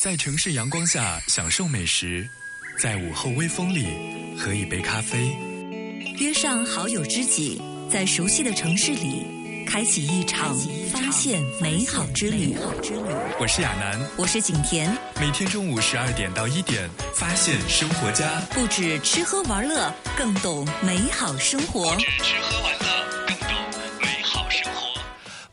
在城市阳光下享受美食，在午后微风里喝一杯咖啡，约上好友知己，在熟悉的城市里开启一场发现美好之旅。我是亚楠，我是景甜，每天中午十二点到一点，发现生活家，不止吃喝玩乐，更懂美好生活。不止吃喝玩乐，更懂美好生活。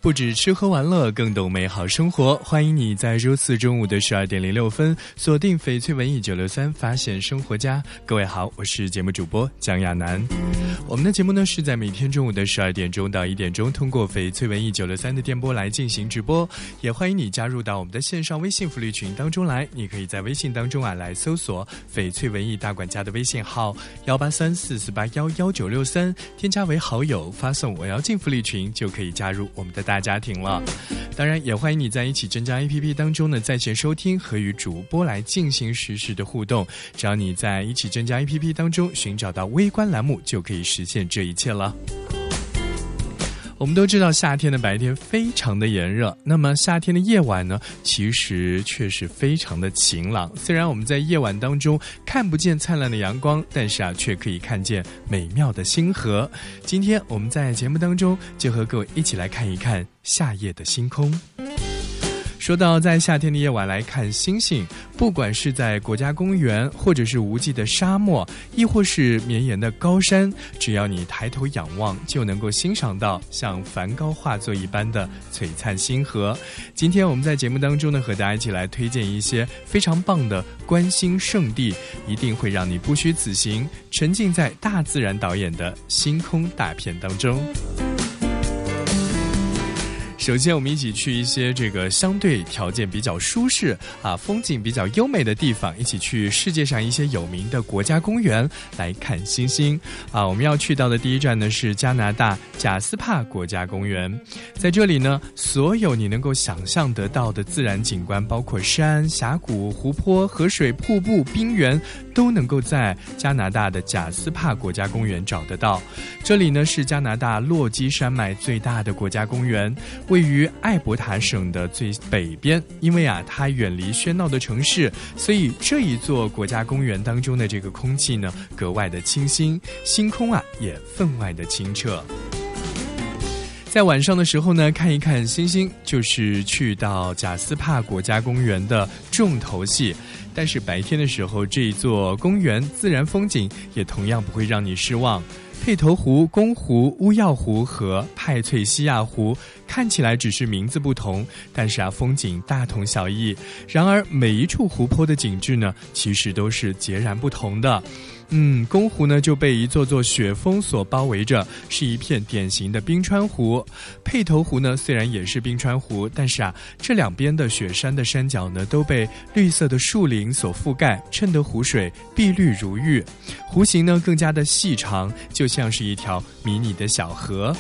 不止吃喝玩乐，更懂美好生活。欢迎你在周四中午的十二点零六分锁定翡翠文艺九六三，发现生活家。各位好，我是节目主播蒋亚楠。我们的节目呢是在每天中午的十二点钟到一点钟，通过翡翠文艺九六三的电波来进行直播。也欢迎你加入到我们的线上微信福利群当中来。你可以在微信当中啊来搜索翡翠文艺大管家的微信号幺八三四四八幺幺九六三，添加为好友，发送我要进福利群就可以加入我们的大大家庭了。当然，也欢迎你在一起增加 APP 当中的在线收听和与主播来进行实时的互动。只要你在一起增加 APP 当中寻找到微观栏目，就可以实现这一切了。我们都知道夏天的白天非常的炎热，那么夏天的夜晚呢，其实却是非常的晴朗。虽然我们在夜晚当中看不见灿烂的阳光，但是啊，却可以看见美妙的星河。今天我们在节目当中就和各位一起来看一看夏夜的星空。说到在夏天的夜晚来看星星，不管是在国家公园，或者是无际的沙漠，亦或是绵延的高山，只要你抬头仰望，就能够欣赏到像梵高画作一般的璀璨星河。今天我们在节目当中呢，和大家一起来推荐一些非常棒的观星圣地，一定会让你不虚此行，沉浸在大自然导演的星空大片当中。首先，我们一起去一些这个相对条件比较舒适啊、风景比较优美的地方，一起去世界上一些有名的国家公园来看星星啊。我们要去到的第一站呢是加拿大贾斯帕国家公园，在这里呢，所有你能够想象得到的自然景观，包括山、峡谷、湖泊、河水、瀑布、冰原，都能够在加拿大的贾斯帕国家公园找得到。这里呢是加拿大落基山脉最大的国家公园。位于艾伯塔省的最北边，因为啊，它远离喧闹的城市，所以这一座国家公园当中的这个空气呢，格外的清新，星空啊也分外的清澈。在晚上的时候呢，看一看星星，就是去到贾斯帕国家公园的重头戏。但是白天的时候，这一座公园自然风景也同样不会让你失望。佩头湖、公湖、乌药湖和派翠西亚湖看起来只是名字不同，但是啊，风景大同小异。然而，每一处湖泊的景致呢，其实都是截然不同的。嗯，宫湖呢就被一座座雪峰所包围着，是一片典型的冰川湖。佩头湖呢虽然也是冰川湖，但是啊，这两边的雪山的山脚呢都被绿色的树林所覆盖，衬得湖水碧绿如玉，湖形呢更加的细长，就像是一条迷你的小河。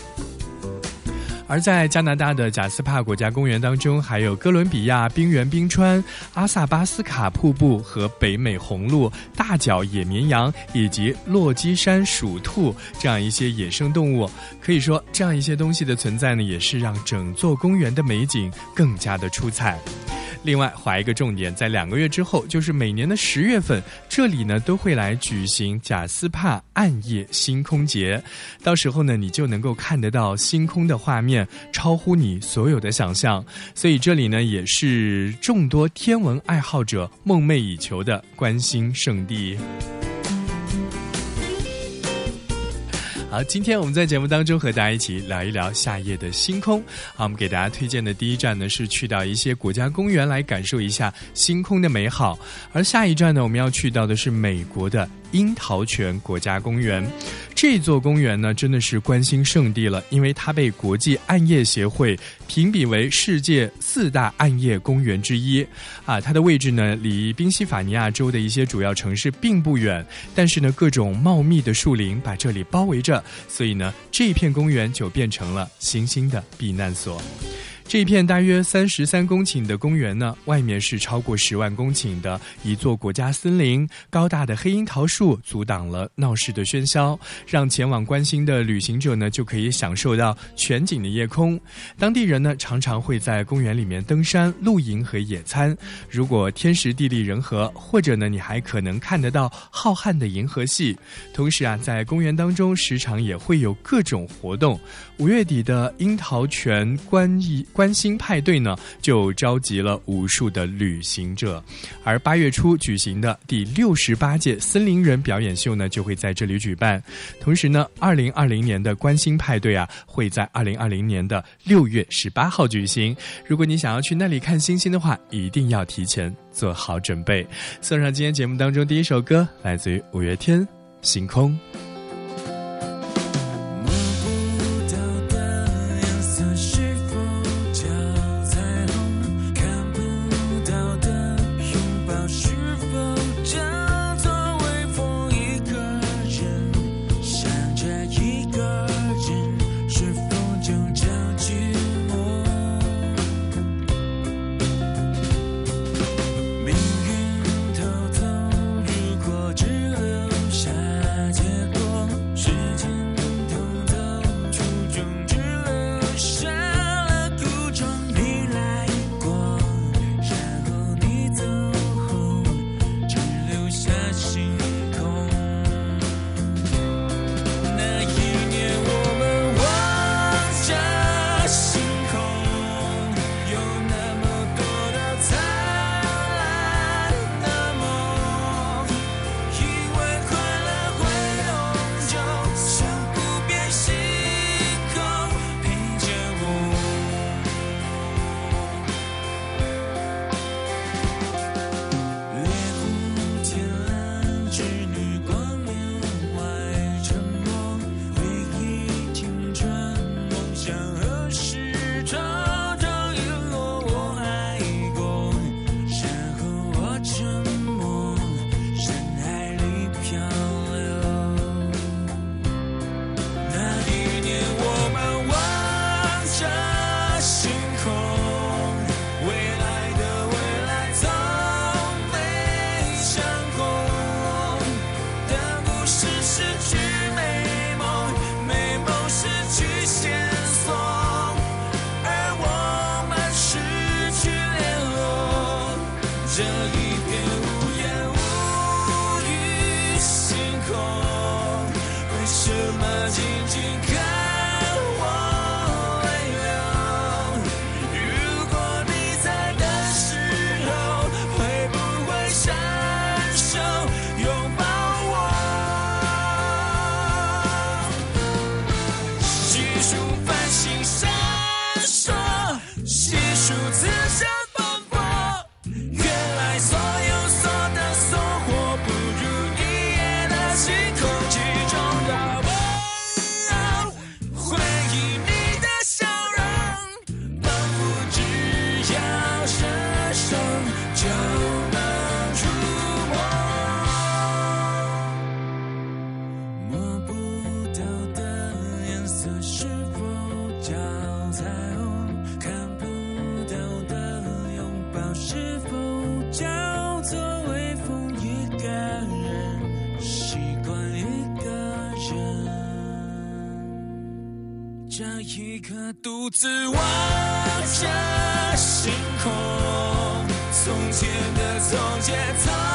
而在加拿大的贾斯帕国家公园当中，还有哥伦比亚冰原冰川、阿萨巴斯卡瀑布和北美红鹿、大角野绵羊以及落基山鼠兔这样一些野生动物。可以说，这样一些东西的存在呢，也是让整座公园的美景更加的出彩。另外，划一个重点，在两个月之后，就是每年的十月份，这里呢都会来举行贾斯帕暗夜星空节。到时候呢，你就能够看得到星空的画面，超乎你所有的想象。所以这里呢，也是众多天文爱好者梦寐以求的观星圣地。好，今天我们在节目当中和大家一起聊一聊夏夜的星空。好，我们给大家推荐的第一站呢是去到一些国家公园来感受一下星空的美好，而下一站呢我们要去到的是美国的樱桃泉国家公园。这座公园呢真的是观星圣地了，因为它被国际暗夜协会评比为世界四大暗夜公园之一。啊，它的位置呢离宾夕法尼亚州的一些主要城市并不远，但是呢各种茂密的树林把这里包围着。所以呢，这一片公园就变成了星星的避难所。这一片大约三十三公顷的公园呢，外面是超过十万公顷的一座国家森林，高大的黑樱桃树阻挡了闹市的喧嚣，让前往关心的旅行者呢就可以享受到全景的夜空。当地人呢常常会在公园里面登山、露营和野餐。如果天时地利人和，或者呢你还可能看得到浩瀚的银河系。同时啊，在公园当中时常也会有各种活动。五月底的樱桃泉观艺观星派对呢，就召集了无数的旅行者，而八月初举行的第六十八届森林人表演秀呢，就会在这里举办。同时呢，二零二零年的观星派对啊，会在二零二零年的六月十八号举行。如果你想要去那里看星星的话，一定要提前做好准备。送上今天节目当中第一首歌，来自于五月天《星空》。的是否叫彩虹看不到的拥抱是否叫做微风一个人习惯一个人这一刻独自望着星空从前的从前从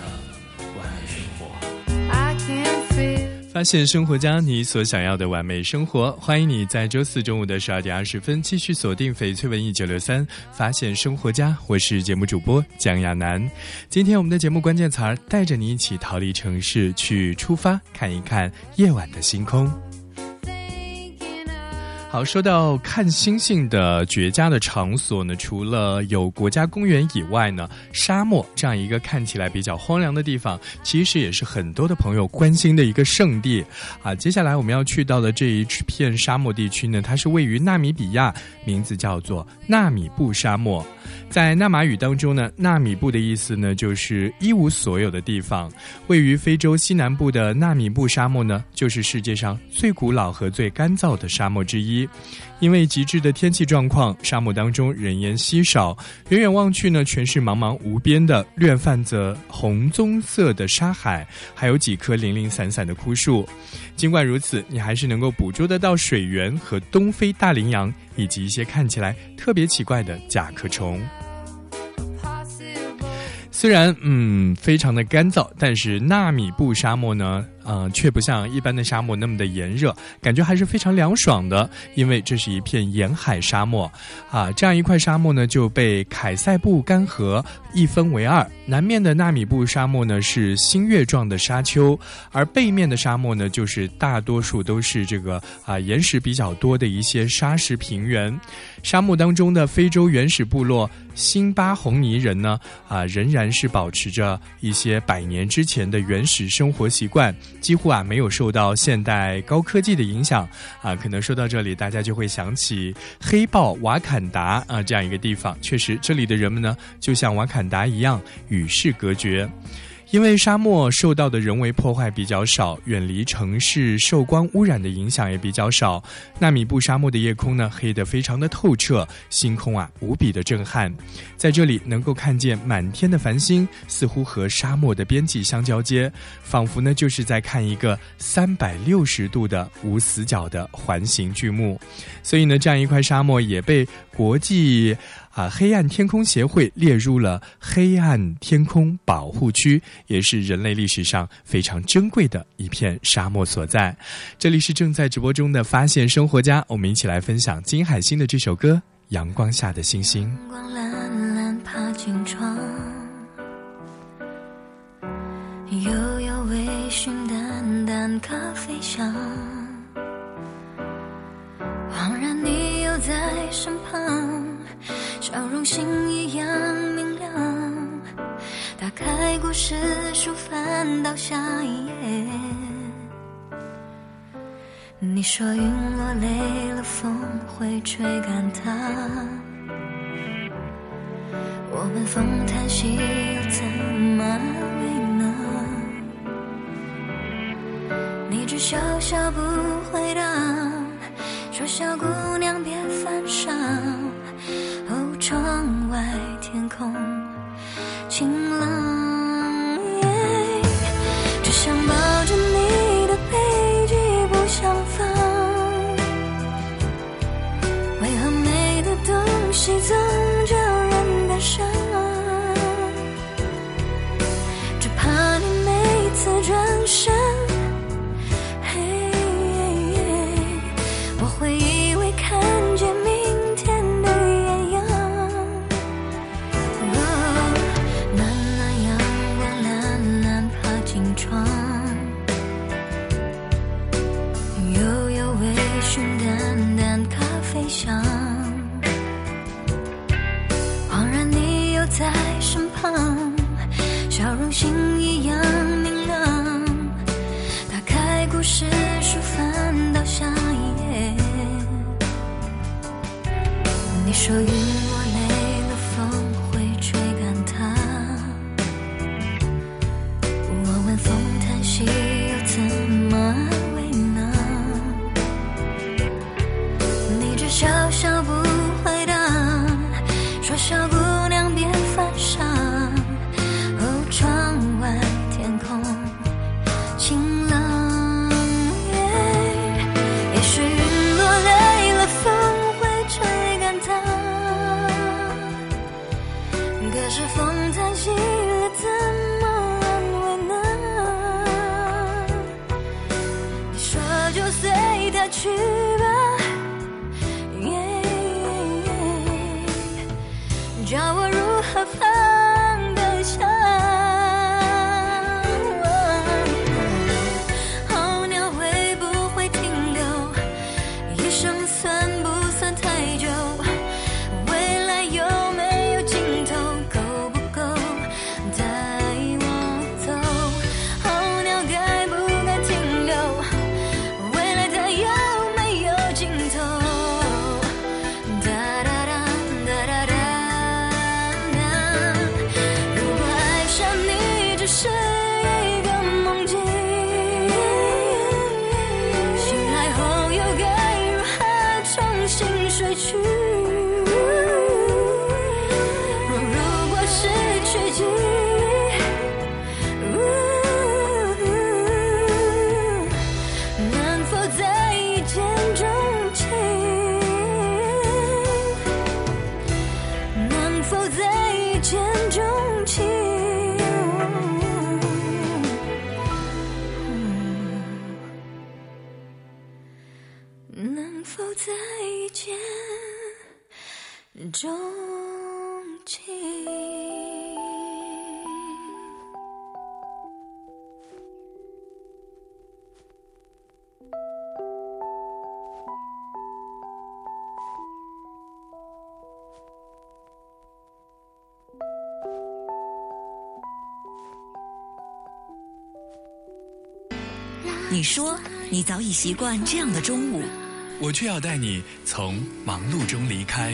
发现生活家，你所想要的完美生活。欢迎你在周四中午的十二点二十分继续锁定翡翠文艺九六三。发现生活家，我是节目主播江亚楠。今天我们的节目关键词儿，带着你一起逃离城市，去出发看一看夜晚的星空。好，说到看星星的绝佳的场所呢，除了有国家公园以外呢，沙漠这样一个看起来比较荒凉的地方，其实也是很多的朋友关心的一个圣地啊。接下来我们要去到的这一片沙漠地区呢，它是位于纳米比亚，名字叫做纳米布沙漠。在纳马语当中呢，纳米布的意思呢就是一无所有的地方。位于非洲西南部的纳米布沙漠呢，就是世界上最古老和最干燥的沙漠之一。因为极致的天气状况，沙漠当中人烟稀少，远远望去呢，全是茫茫无边的略泛着红棕色的沙海，还有几棵零零散散的枯树。尽管如此，你还是能够捕捉得到水源和东非大羚羊，以及一些看起来特别奇怪的甲壳虫。虽然嗯非常的干燥，但是纳米布沙漠呢，呃却不像一般的沙漠那么的炎热，感觉还是非常凉爽的。因为这是一片沿海沙漠，啊，这样一块沙漠呢就被凯塞布干涸一分为二。南面的纳米布沙漠呢是星月状的沙丘，而背面的沙漠呢就是大多数都是这个啊岩石比较多的一些沙石平原。沙漠当中的非洲原始部落辛巴红尼人呢，啊，仍然是保持着一些百年之前的原始生活习惯，几乎啊没有受到现代高科技的影响。啊，可能说到这里，大家就会想起黑豹瓦坎达啊这样一个地方。确实，这里的人们呢，就像瓦坎达一样与世隔绝。因为沙漠受到的人为破坏比较少，远离城市受光污染的影响也比较少。纳米布沙漠的夜空呢，黑得非常的透彻，星空啊无比的震撼。在这里能够看见满天的繁星，似乎和沙漠的边际相交接，仿佛呢就是在看一个三百六十度的无死角的环形巨幕。所以呢，这样一块沙漠也被国际。啊，黑暗天空协会列入了黑暗天空保护区，也是人类历史上非常珍贵的一片沙漠所在。这里是正在直播中的发现生活家，我们一起来分享金海心的这首歌《阳光下的星星》。光蓝蓝爬进窗，悠悠微醺，淡淡咖啡香，恍然你又在身旁。笑容星一样明亮。打开故事书，翻到下一页。你说云落累了，风会吹干它。我们风叹息，又怎么安慰呢？你只笑笑不回答，说小姑娘别空。笑容星一样明亮。打开故事书，翻到下一页。你说。否再见钟情？你说你早已习惯这样的中午，我却要带你从忙碌中离开。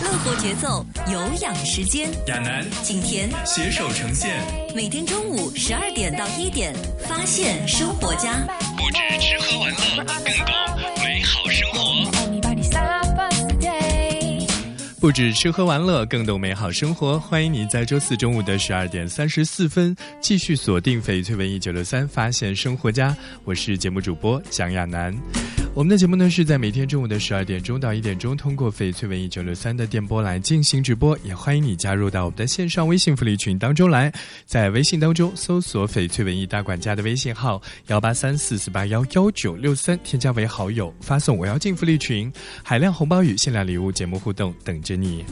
乐活节奏，有氧时间。亚楠景甜携手呈现，每天中午十二点到一点，发现生活家。不止吃喝玩乐，更懂不止吃喝玩乐，更懂美好生活。欢迎你在周四中午的十二点三十四分继续锁定翡翠文艺九六三，发现生活家。我是节目主播蒋亚楠。我们的节目呢是在每天中午的十二点钟到一点钟，通过翡翠文艺九六三的电波来进行直播。也欢迎你加入到我们的线上微信福利群当中来，在微信当中搜索“翡翠文艺大管家”的微信号幺八三四四八幺幺九六三，添加为好友，发送“我要进福利群”，海量红包与限量礼物、节目互动等着你。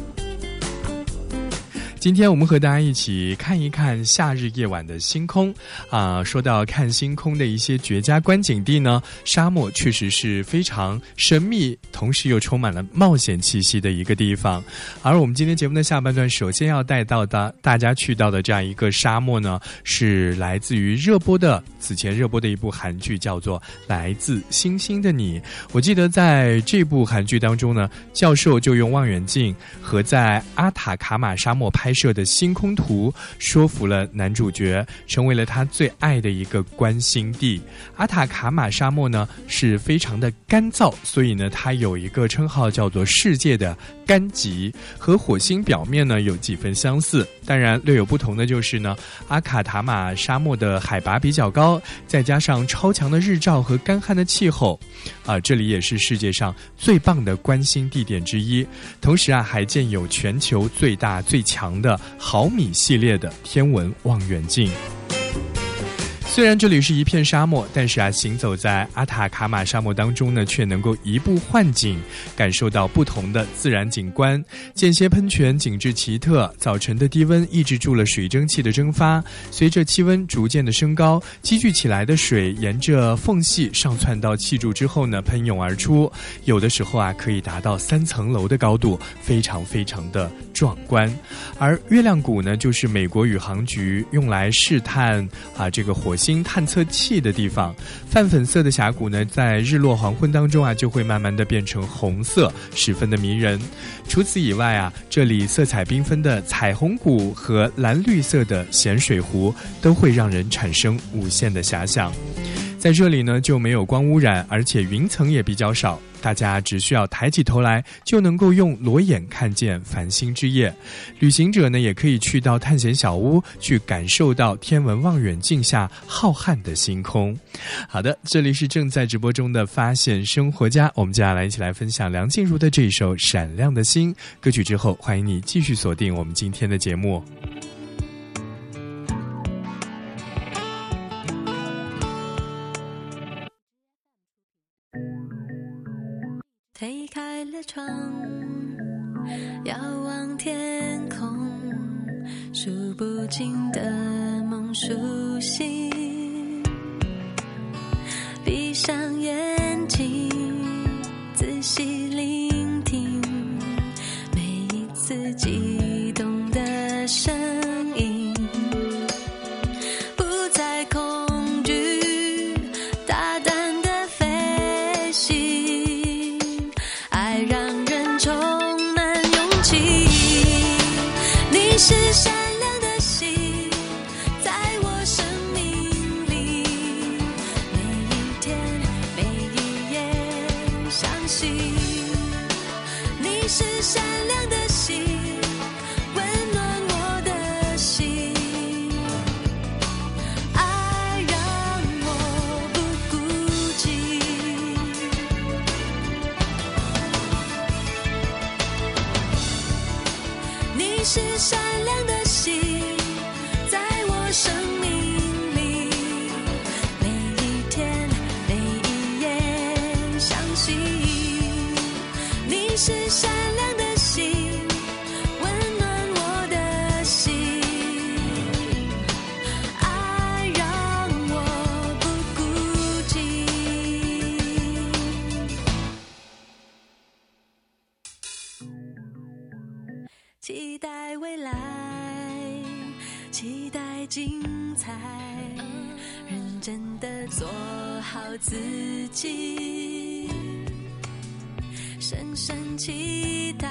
今天我们和大家一起看一看夏日夜晚的星空啊。说到看星空的一些绝佳观景地呢，沙漠确实是非常神秘，同时又充满了冒险气息的一个地方。而我们今天节目的下半段，首先要带到的大家去到的这样一个沙漠呢，是来自于热播的此前热播的一部韩剧，叫做《来自星星的你》。我记得在这部韩剧当中呢，教授就用望远镜和在阿塔卡马沙漠拍摄的星空图，说服了男主角，成为了他最爱的一个观星地。阿塔卡马沙漠呢是非常的干燥，所以呢它有一个称号叫做“世界的干极”，和火星表面呢有几分相似。当然略有不同的就是呢，阿卡塔马沙漠的海拔比较高，再加上超强的日照和干旱的气候，啊，这里也是世界上最棒的观星地点之一。同时啊，还建有全球最大最强的毫米系列的天文望远镜。虽然这里是一片沙漠，但是啊，行走在阿塔卡马沙漠当中呢，却能够移步换景，感受到不同的自然景观。间歇喷泉景致奇特，早晨的低温抑制住了水蒸气的蒸发，随着气温逐渐的升高，积聚起来的水沿着缝隙上窜到气柱之后呢，喷涌而出，有的时候啊，可以达到三层楼的高度，非常非常的壮观。而月亮谷呢，就是美国宇航局用来试探啊这个火星星探测器的地方。泛粉色的峡谷呢，在日落黄昏当中啊，就会慢慢的变成红色，十分的迷人。除此以外啊，这里色彩缤纷的彩虹谷和蓝绿色的咸水湖，都会让人产生无限的遐想。在这里呢，就没有光污染，而且云层也比较少，大家只需要抬起头来，就能够用裸眼看见繁星之夜。旅行者呢，也可以去到探险小屋，去感受到天文望远镜下浩瀚的星空。好的，这里是正在直播中的发现生活家，我们接下来一起来分享梁静茹的这一首《闪亮的星》歌曲之后，欢迎你继续锁定我们今天的节目。数不尽的梦，熟悉，闭上眼睛，仔细聆听每一次记忆。真的做好自己深深祈祷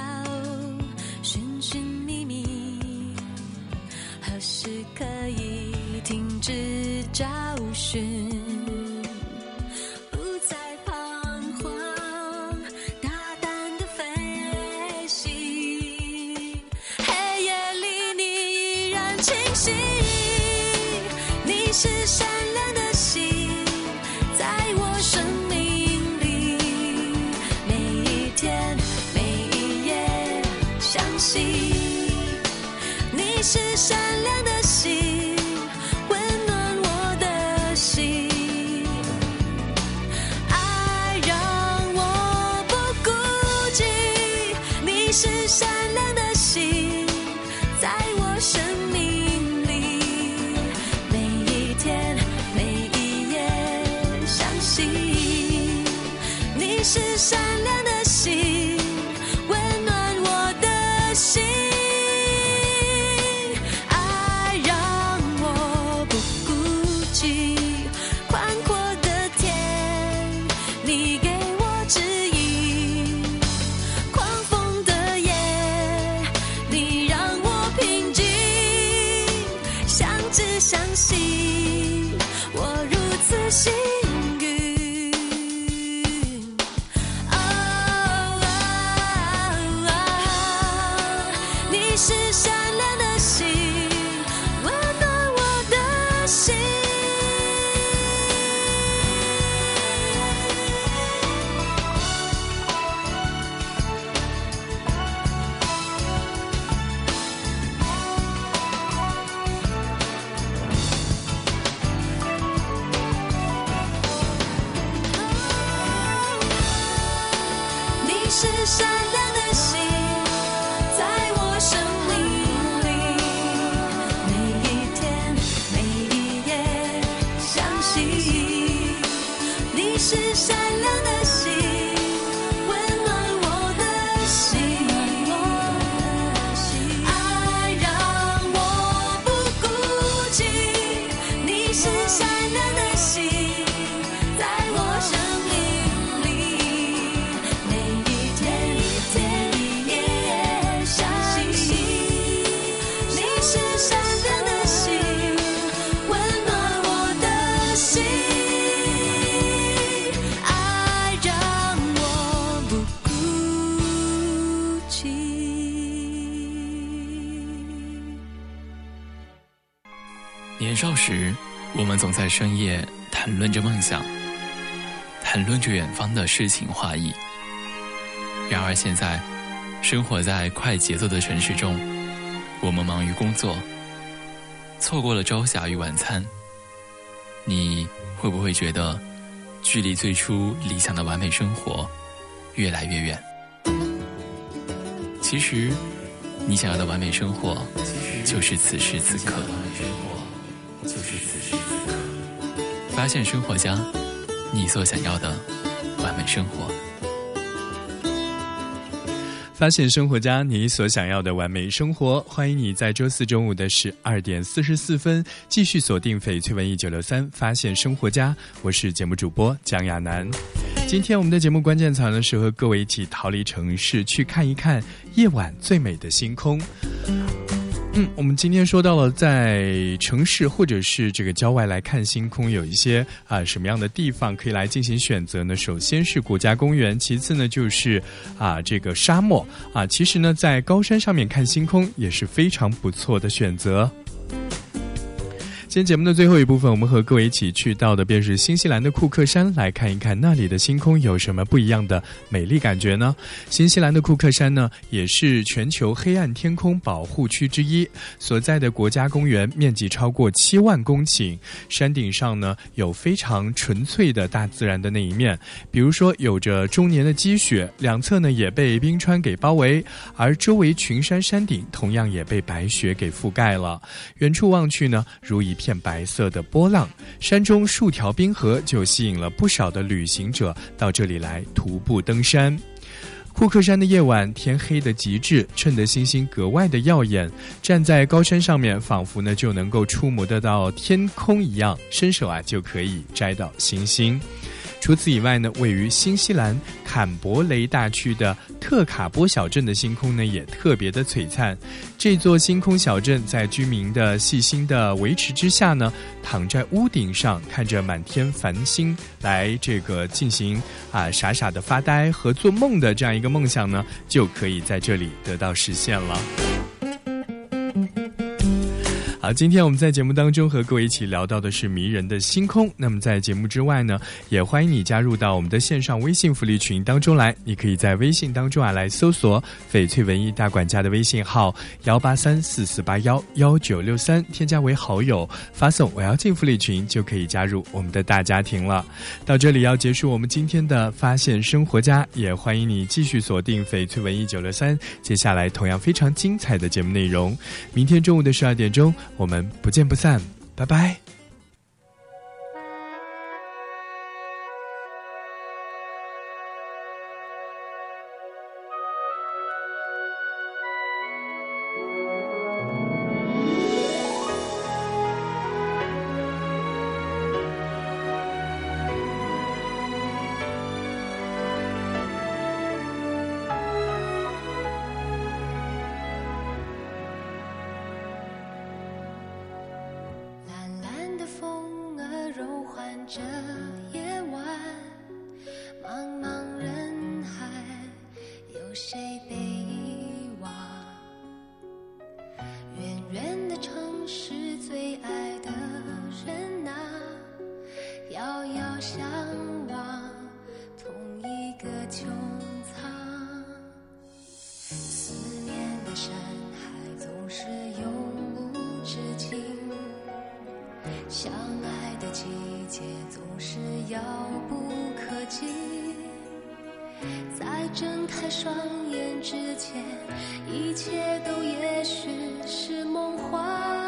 年少时我们总在深夜谈论着梦想谈论着远方的诗情画意。然而现在生活在快节奏的城市中我们忙于工作错过了朝霞与晚餐。你会不会觉得距离最初理想的完美生活越来越远？其实你想要的完美生活就是此时此刻。就是此时此刻。发现生活家，你所想要的完美生活。发现生活家，你所想要的完美生活。欢迎你在周四中午的十二点四十四分继续锁定翡翠文艺九六三，发现生活家。我是节目主播蒋亚楠。今天我们的节目关键词呢是和各位一起逃离城市，去看一看夜晚最美的星空。嗯，我们今天说到了在城市或者是这个郊外来看星空，有一些啊什么样的地方可以来进行选择呢？首先是国家公园，其次呢就是啊这个沙漠啊。其实呢，在高山上面看星空也是非常不错的选择。今天节目的最后一部分，我们和各位一起去到的便是新西兰的库克山，来看一看那里的星空有什么不一样的美丽感觉呢？新西兰的库克山呢，也是全球黑暗天空保护区之一，所在的国家公园面积超过七万公顷，山顶上呢有非常纯粹的大自然的那一面，比如说有着终年的积雪，两侧呢也被冰川给包围，而周围群山山顶同样也被白雪给覆盖了，远处望去呢，如一。片白色的波浪，山中数条冰河就吸引了不少的旅行者到这里来徒步登山。库克山的夜晚天黑的极致，衬得星星格外的耀眼。站在高山上面，仿佛呢就能够触摸得到天空一样，伸手啊就可以摘到星星。除此以外呢，位于新西兰坎伯雷大区的特卡波小镇的星空呢，也特别的璀璨。这座星空小镇在居民的细心的维持之下呢，躺在屋顶上，看着满天繁星，来这个进行啊傻傻的发呆和做梦的这样一个梦想呢，就可以在这里得到实现了。好，今天我们在节目当中和各位一起聊到的是迷人的星空。那么在节目之外呢，也欢迎你加入到我们的线上微信福利群当中来。你可以在微信当中啊来搜索“翡翠文艺大管家”的微信号幺八三四四八幺幺九六三，添加为好友，发送“我要进福利群”就可以加入我们的大家庭了。到这里要结束我们今天的发现生活家，也欢迎你继续锁定翡翠文艺九六三，接下来同样非常精彩的节目内容。明天中午的十二点钟。我们不见不散，拜拜。切总是遥不可及。在睁开双眼之前，一切都也许是梦幻。